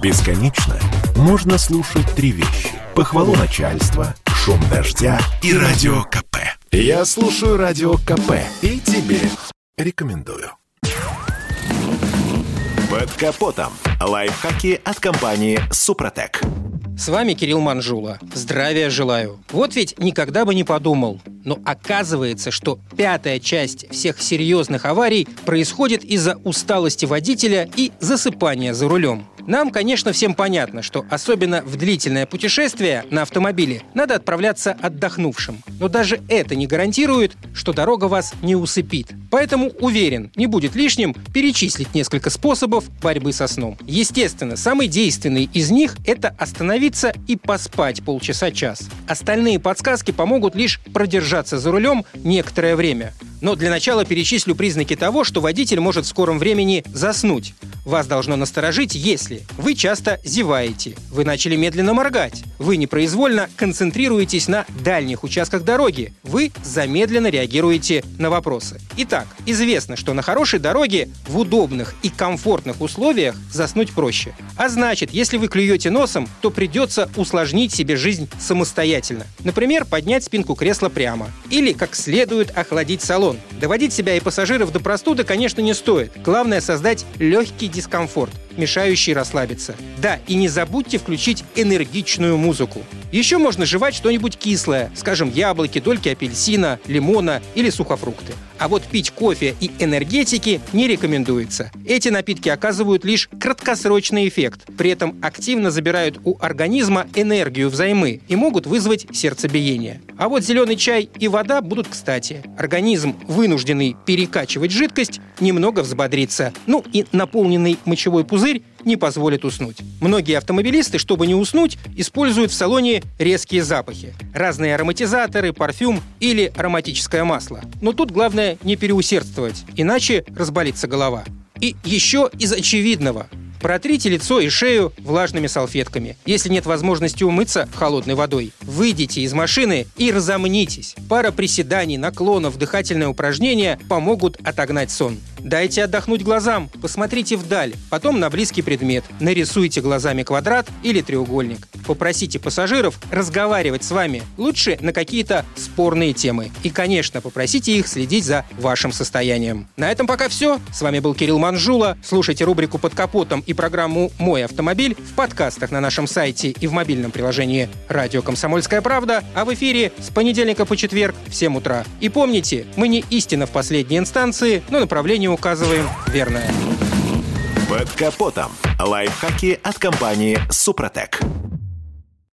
Бесконечно можно слушать три вещи. Похвалу начальства, шум дождя и радио КП. Я слушаю радио КП и тебе рекомендую. Под капотом. Лайфхаки от компании «Супротек». С вами Кирилл Манжула. Здравия желаю. Вот ведь никогда бы не подумал. Но оказывается, что пятая часть всех серьезных аварий происходит из-за усталости водителя и засыпания за рулем. Нам, конечно, всем понятно, что особенно в длительное путешествие на автомобиле надо отправляться отдохнувшим. Но даже это не гарантирует, что дорога вас не усыпит. Поэтому уверен, не будет лишним перечислить несколько способов борьбы со сном. Естественно, самый действенный из них – это остановиться и поспать полчаса-час. Остальные подсказки помогут лишь продержаться за рулем некоторое время. Но для начала перечислю признаки того, что водитель может в скором времени заснуть. Вас должно насторожить, если вы часто зеваете, вы начали медленно моргать, вы непроизвольно концентрируетесь на дальних участках дороги, вы замедленно реагируете на вопросы. Итак, известно, что на хорошей дороге в удобных и комфортных условиях заснуть проще. А значит, если вы клюете носом, то придется усложнить себе жизнь самостоятельно. Например, поднять спинку кресла прямо. Или как следует охладить салон. Доводить себя и пассажиров до простуды, конечно, не стоит. Главное создать легкий дискомфорт, мешающий расслабиться. Да, и не забудьте включить энергичную музыку. Еще можно жевать что-нибудь кислое, скажем, яблоки, дольки апельсина, лимона или сухофрукты. А вот пить кофе и энергетики не рекомендуется. Эти напитки оказывают лишь краткосрочный эффект, при этом активно забирают у организма энергию взаймы и могут вызвать сердцебиение. А вот зеленый чай и вода будут кстати. Организм, вынужденный перекачивать жидкость, немного взбодрится. Ну и наполненный мочевой пузырь не позволит уснуть. Многие автомобилисты, чтобы не уснуть, используют в салоне резкие запахи. Разные ароматизаторы, парфюм или ароматическое масло. Но тут главное не переусердствовать, иначе разболится голова. И еще из очевидного. Протрите лицо и шею влажными салфетками. Если нет возможности умыться холодной водой, выйдите из машины и разомнитесь. Пара приседаний, наклонов, дыхательные упражнения помогут отогнать сон. Дайте отдохнуть глазам, посмотрите вдаль, потом на близкий предмет. Нарисуйте глазами квадрат или треугольник. Попросите пассажиров разговаривать с вами, лучше на какие-то спорные темы. И, конечно, попросите их следить за вашим состоянием. На этом пока все. С вами был Кирилл Манжула. Слушайте рубрику «Под капотом» и программу «Мой автомобиль» в подкастах на нашем сайте и в мобильном приложении «Радио Комсомольская правда», а в эфире с понедельника по четверг в 7 утра. И помните, мы не истина в последней инстанции, но направление указываем верное. Под капотом. Лайфхаки от компании «Супротек».